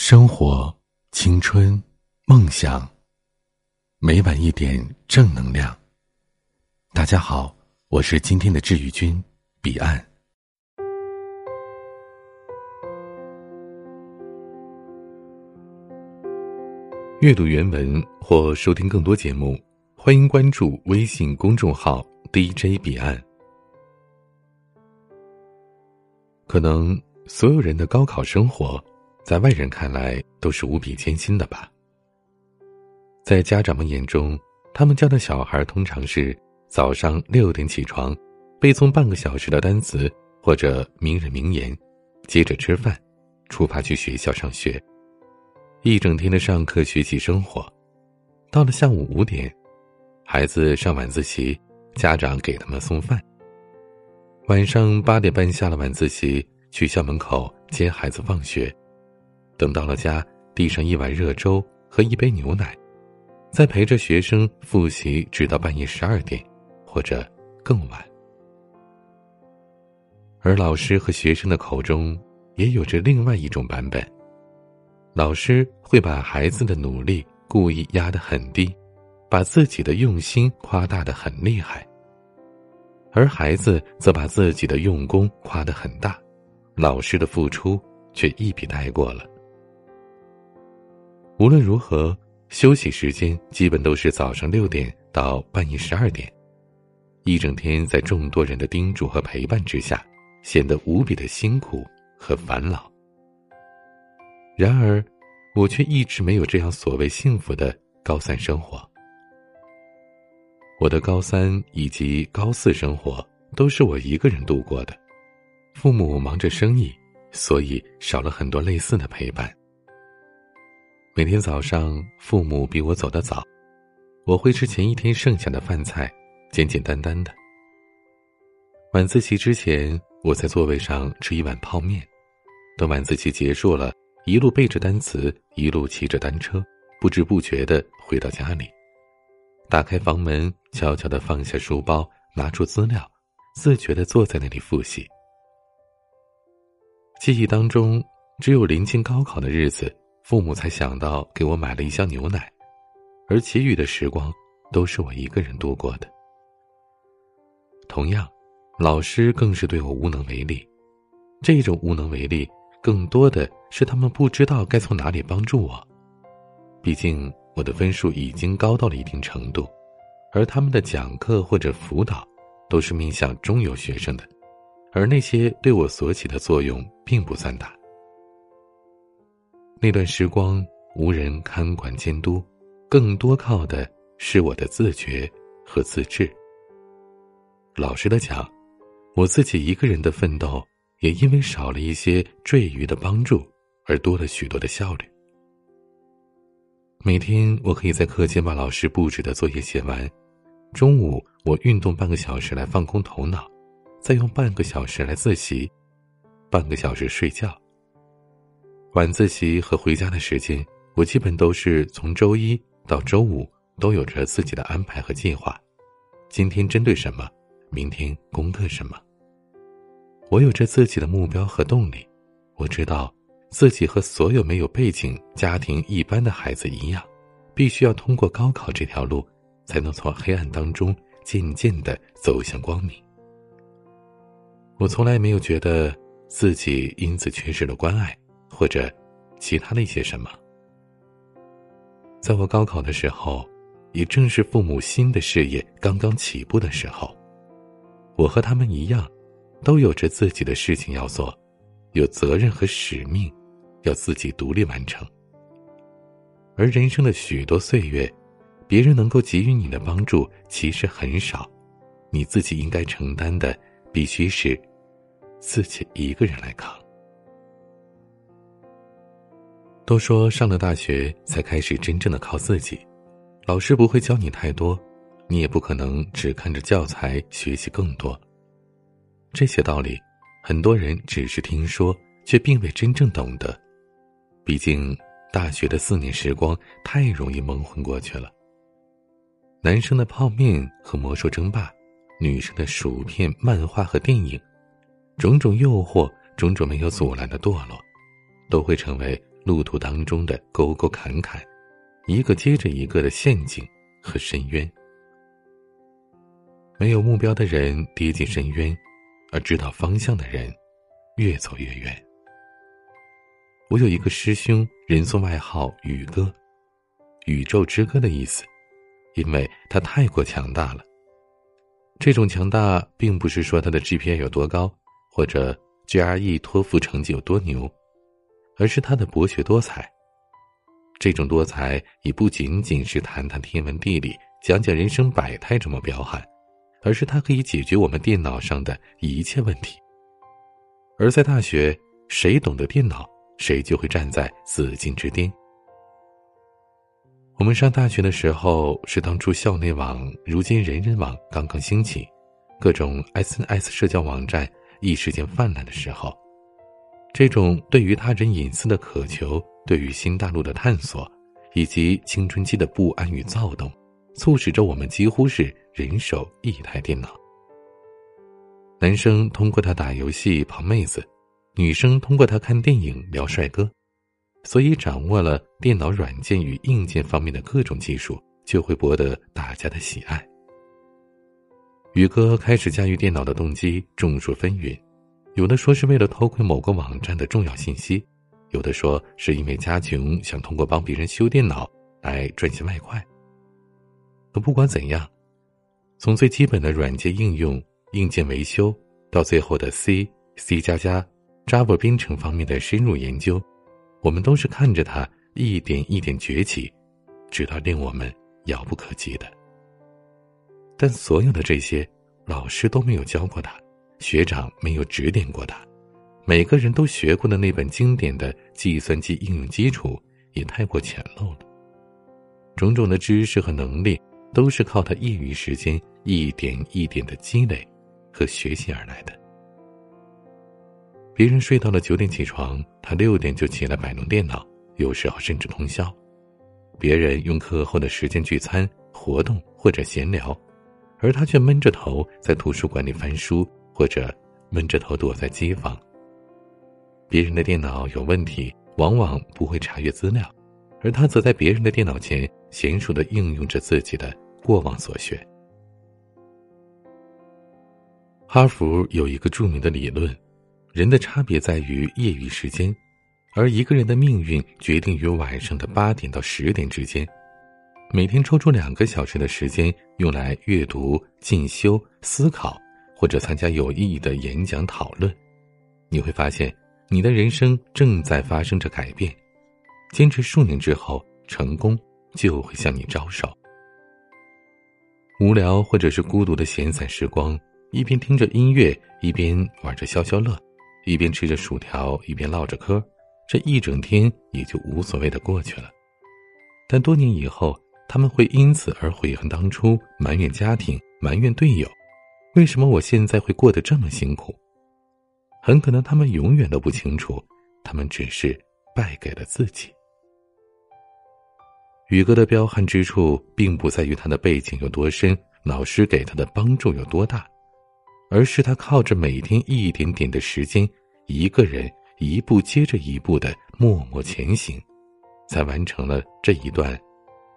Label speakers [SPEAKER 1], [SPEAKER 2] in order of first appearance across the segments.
[SPEAKER 1] 生活、青春、梦想，每晚一点正能量。大家好，我是今天的治愈君彼岸。阅读原文或收听更多节目，欢迎关注微信公众号 DJ 彼岸。可能所有人的高考生活。在外人看来都是无比艰辛的吧。在家长们眼中，他们家的小孩通常是早上六点起床，背诵半个小时的单词或者名人名言，接着吃饭，出发去学校上学，一整天的上课学习生活。到了下午五点，孩子上晚自习，家长给他们送饭。晚上八点半下了晚自习，去校门口接孩子放学。等到了家，递上一碗热粥和一杯牛奶，再陪着学生复习，直到半夜十二点，或者更晚。而老师和学生的口中也有着另外一种版本：老师会把孩子的努力故意压得很低，把自己的用心夸大的很厉害；而孩子则把自己的用功夸得很大，老师的付出却一笔带过了。无论如何，休息时间基本都是早上六点到半夜十二点，一整天在众多人的叮嘱和陪伴之下，显得无比的辛苦和烦恼。然而，我却一直没有这样所谓幸福的高三生活。我的高三以及高四生活都是我一个人度过的，父母忙着生意，所以少了很多类似的陪伴。每天早上，父母比我走得早，我会吃前一天剩下的饭菜，简简单单的。晚自习之前，我在座位上吃一碗泡面，等晚自习结束了，一路背着单词，一路骑着单车，不知不觉的回到家里，打开房门，悄悄的放下书包，拿出资料，自觉的坐在那里复习。记忆当中，只有临近高考的日子。父母才想到给我买了一箱牛奶，而其余的时光都是我一个人度过的。同样，老师更是对我无能为力。这种无能为力，更多的是他们不知道该从哪里帮助我。毕竟我的分数已经高到了一定程度，而他们的讲课或者辅导都是面向中游学生的，而那些对我所起的作用并不算大。那段时光无人看管监督，更多靠的是我的自觉和自制。老实的讲，我自己一个人的奋斗，也因为少了一些赘余的帮助，而多了许多的效率。每天我可以在课间把老师布置的作业写完，中午我运动半个小时来放空头脑，再用半个小时来自习，半个小时睡觉。晚自习和回家的时间，我基本都是从周一到周五都有着自己的安排和计划。今天针对什么，明天攻克什么。我有着自己的目标和动力。我知道，自己和所有没有背景、家庭一般的孩子一样，必须要通过高考这条路，才能从黑暗当中渐渐的走向光明。我从来没有觉得自己因此缺失了关爱。或者，其他的一些什么。在我高考的时候，也正是父母新的事业刚刚起步的时候，我和他们一样，都有着自己的事情要做，有责任和使命，要自己独立完成。而人生的许多岁月，别人能够给予你的帮助其实很少，你自己应该承担的，必须是自己一个人来扛。都说上了大学才开始真正的靠自己，老师不会教你太多，你也不可能只看着教材学习更多。这些道理，很多人只是听说，却并未真正懂得。毕竟大学的四年时光太容易蒙混过去了。男生的泡面和魔兽争霸，女生的薯片、漫画和电影，种种诱惑，种种没有阻拦的堕落，都会成为。路途当中的沟沟坎坎，一个接着一个的陷阱和深渊。没有目标的人跌进深渊，而知道方向的人越走越远。我有一个师兄，人送外号“宇哥”，宇宙之歌的意思，因为他太过强大了。这种强大，并不是说他的 GPA 有多高，或者 GRE、托福成绩有多牛，而是他的博学多才。这种多才已不仅仅是谈谈天文地理、讲讲人生百态这么彪悍，而是他可以解决我们电脑上的一切问题。而在大学，谁懂得电脑？谁就会站在紫禁之巅。我们上大学的时候是当初校内网，如今人人网刚刚兴起，各种 SNS 社交网站一时间泛滥的时候，这种对于他人隐私的渴求，对于新大陆的探索，以及青春期的不安与躁动，促使着我们几乎是人手一台电脑。男生通过他打游戏泡妹子。女生通过他看电影聊帅哥，所以掌握了电脑软件与硬件方面的各种技术，就会博得大家的喜爱。宇哥开始驾驭电脑的动机众说纷纭，有的说是为了偷窥某个网站的重要信息，有的说是因为家穷想通过帮别人修电脑来赚些外快。可不管怎样，从最基本的软件应用、硬件维修，到最后的 C、C 加加。Java 编程方面的深入研究，我们都是看着他一点一点崛起，直到令我们遥不可及的。但所有的这些，老师都没有教过他，学长没有指点过他，每个人都学过的那本经典的计算机应用基础也太过浅陋了。种种的知识和能力，都是靠他业余时间一点一点的积累和学习而来的。别人睡到了九点起床，他六点就起来摆弄电脑，有时候甚至通宵。别人用课后的时间聚餐、活动或者闲聊，而他却闷着头在图书馆里翻书，或者闷着头躲在机房。别人的电脑有问题，往往不会查阅资料，而他则在别人的电脑前娴熟的应用着自己的过往所学。哈佛有一个著名的理论。人的差别在于业余时间，而一个人的命运决定于晚上的八点到十点之间。每天抽出两个小时的时间用来阅读、进修、思考，或者参加有意义的演讲讨论，你会发现你的人生正在发生着改变。坚持数年之后，成功就会向你招手。无聊或者是孤独的闲散时光，一边听着音乐，一边玩着消消乐。一边吃着薯条，一边唠着嗑，这一整天也就无所谓的过去了。但多年以后，他们会因此而悔恨当初，埋怨家庭，埋怨队友，为什么我现在会过得这么辛苦？很可能他们永远都不清楚，他们只是败给了自己。宇哥的彪悍之处，并不在于他的背景有多深，老师给他的帮助有多大。而是他靠着每天一点点的时间，一个人一步接着一步的默默前行，才完成了这一段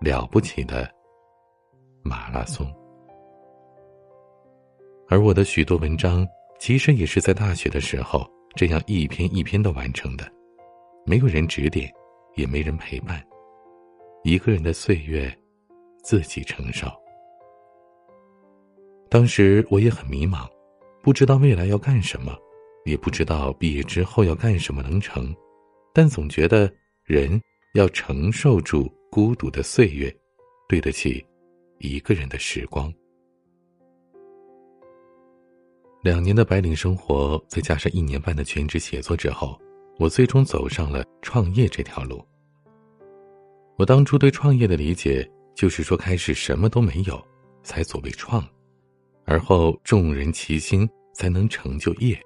[SPEAKER 1] 了不起的马拉松。而我的许多文章，其实也是在大学的时候这样一篇一篇的完成的，没有人指点，也没人陪伴，一个人的岁月，自己承受。当时我也很迷茫。不知道未来要干什么，也不知道毕业之后要干什么能成，但总觉得人要承受住孤独的岁月，对得起一个人的时光。两年的白领生活，再加上一年半的全职写作之后，我最终走上了创业这条路。我当初对创业的理解，就是说开始什么都没有，才所谓创，而后众人齐心。才能成就业，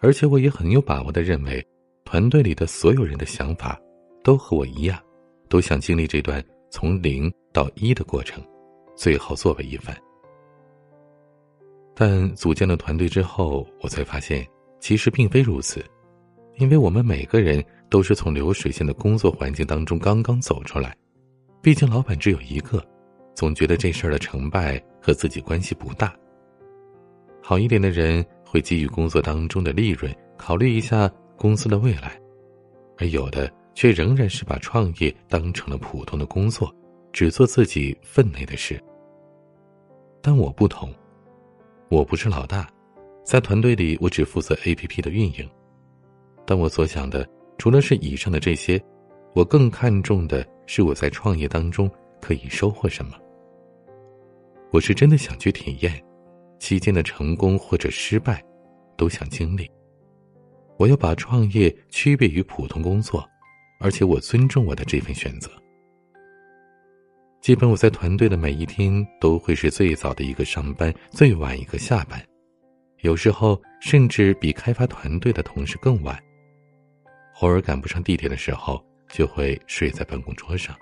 [SPEAKER 1] 而且我也很有把握的认为，团队里的所有人的想法都和我一样，都想经历这段从零到一的过程，最后作为一番。但组建了团队之后，我才发现，其实并非如此，因为我们每个人都是从流水线的工作环境当中刚刚走出来，毕竟老板只有一个，总觉得这事儿的成败和自己关系不大。好一点的人会基于工作当中的利润，考虑一下公司的未来，而有的却仍然是把创业当成了普通的工作，只做自己分内的事。但我不同，我不是老大，在团队里我只负责 A P P 的运营。但我所想的，除了是以上的这些，我更看重的是我在创业当中可以收获什么。我是真的想去体验，期间的成功或者失败，都想经历。我要把创业区别于普通工作，而且我尊重我的这份选择。基本我在团队的每一天都会是最早的一个上班，最晚一个下班，有时候甚至比开发团队的同事更晚。偶尔赶不上地铁的时候，就会睡在办公桌上。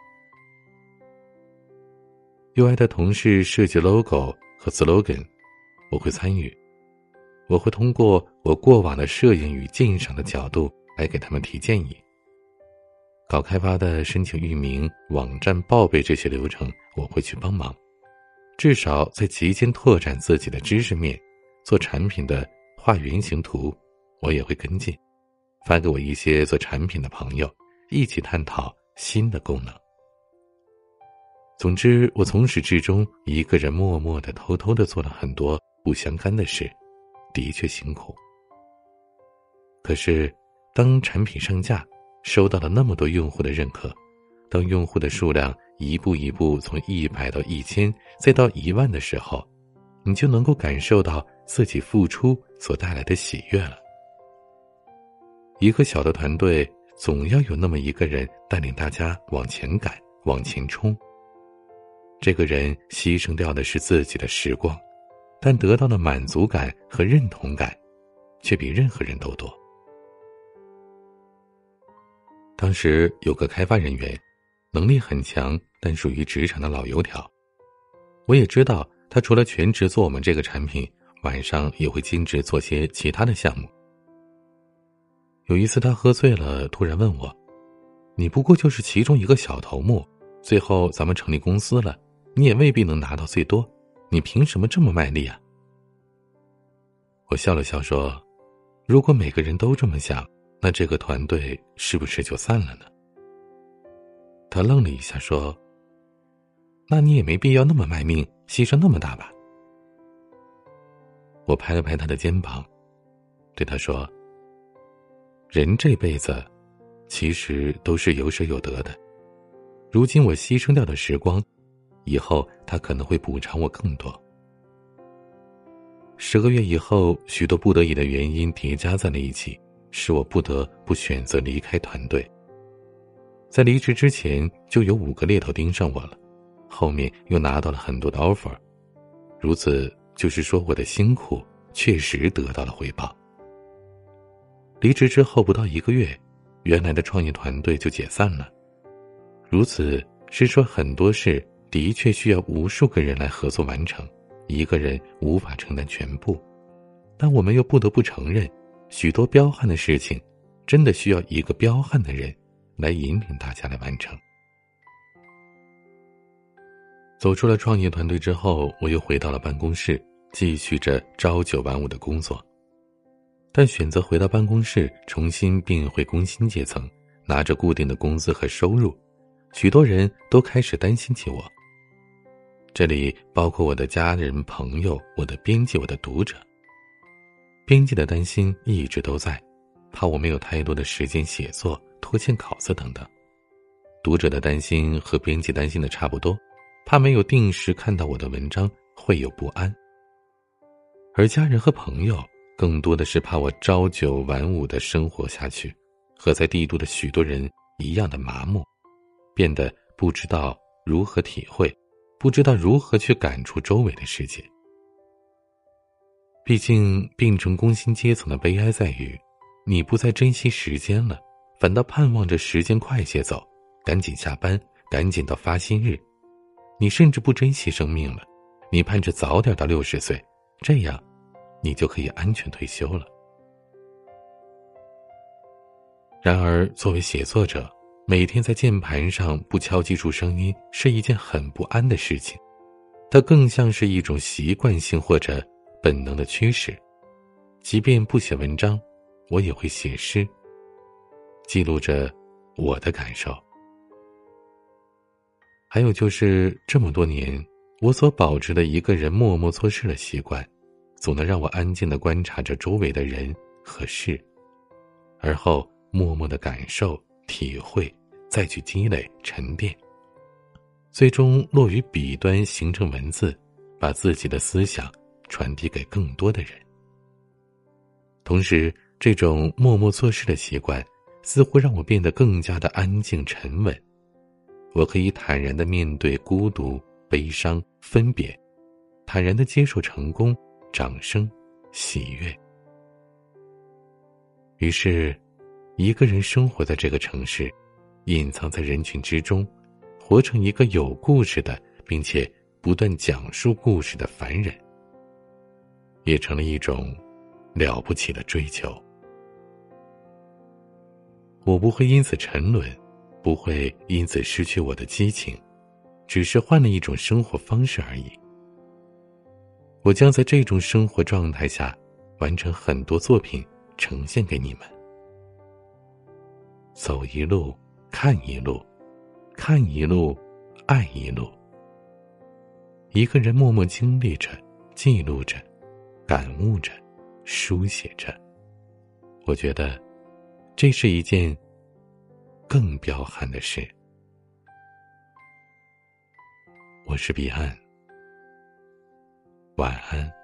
[SPEAKER 1] UI 的同事设计 logo 和 slogan，我会参与。我会通过我过往的摄影与鉴赏的角度来给他们提建议。搞开发的申请域名、网站报备这些流程，我会去帮忙。至少在期间拓展自己的知识面，做产品的画原型图，我也会跟进，发给我一些做产品的朋友，一起探讨新的功能。总之，我从始至终一个人默默的、偷偷的做了很多不相干的事，的确辛苦。可是，当产品上架，收到了那么多用户的认可，当用户的数量一步一步从一百到一千，再到一万的时候，你就能够感受到自己付出所带来的喜悦了。一个小的团队总要有那么一个人带领大家往前赶、往前冲。这个人牺牲掉的是自己的时光，但得到的满足感和认同感，却比任何人都多。当时有个开发人员，能力很强，但属于职场的老油条。我也知道他除了全职做我们这个产品，晚上也会兼职做些其他的项目。有一次他喝醉了，突然问我：“你不过就是其中一个小头目，最后咱们成立公司了，你也未必能拿到最多，你凭什么这么卖力啊？”我笑了笑说：“如果每个人都这么想。”那这个团队是不是就散了呢？他愣了一下，说：“那你也没必要那么卖命，牺牲那么大吧？”我拍了拍他的肩膀，对他说：“人这辈子，其实都是有舍有得的。如今我牺牲掉的时光，以后他可能会补偿我更多。十个月以后，许多不得已的原因叠加在了一起。”使我不得不选择离开团队。在离职之前，就有五个猎头盯上我了，后面又拿到了很多的 offer，如此就是说我的辛苦确实得到了回报。离职之后不到一个月，原来的创业团队就解散了，如此是说很多事的确需要无数个人来合作完成，一个人无法承担全部，但我们又不得不承认。许多彪悍的事情，真的需要一个彪悍的人来引领大家来完成。走出了创业团队之后，我又回到了办公室，继续着朝九晚五的工作。但选择回到办公室，重新并回工薪阶层，拿着固定的工资和收入，许多人都开始担心起我。这里包括我的家人、朋友、我的编辑、我的读者。编辑的担心一直都在，怕我没有太多的时间写作、拖欠稿子等等；读者的担心和编辑担心的差不多，怕没有定时看到我的文章会有不安；而家人和朋友更多的是怕我朝九晚五的生活下去，和在帝都的许多人一样的麻木，变得不知道如何体会，不知道如何去感触周围的世界。毕竟，变成工薪阶层的悲哀在于，你不再珍惜时间了，反倒盼望着时间快些走，赶紧下班，赶紧到发薪日。你甚至不珍惜生命了，你盼着早点到六十岁，这样，你就可以安全退休了。然而，作为写作者，每天在键盘上不敲击出声音是一件很不安的事情，它更像是一种习惯性或者本能的驱使。即便不写文章，我也会写诗，记录着我的感受。还有就是这么多年，我所保持的一个人默默做事的习惯，总能让我安静的观察着周围的人和事，而后。默默的感受、体会，再去积累、沉淀，最终落于笔端，形成文字，把自己的思想传递给更多的人。同时，这种默默做事的习惯，似乎让我变得更加的安静沉稳。我可以坦然的面对孤独、悲伤、分别，坦然的接受成功、掌声、喜悦。于是。一个人生活在这个城市，隐藏在人群之中，活成一个有故事的，并且不断讲述故事的凡人，也成了一种了不起的追求。我不会因此沉沦，不会因此失去我的激情，只是换了一种生活方式而已。我将在这种生活状态下，完成很多作品，呈现给你们。走一路，看一路，看一路，爱一路。一个人默默经历着，记录着，感悟着，书写着。我觉得，这是一件更彪悍的事。我是彼岸，晚安。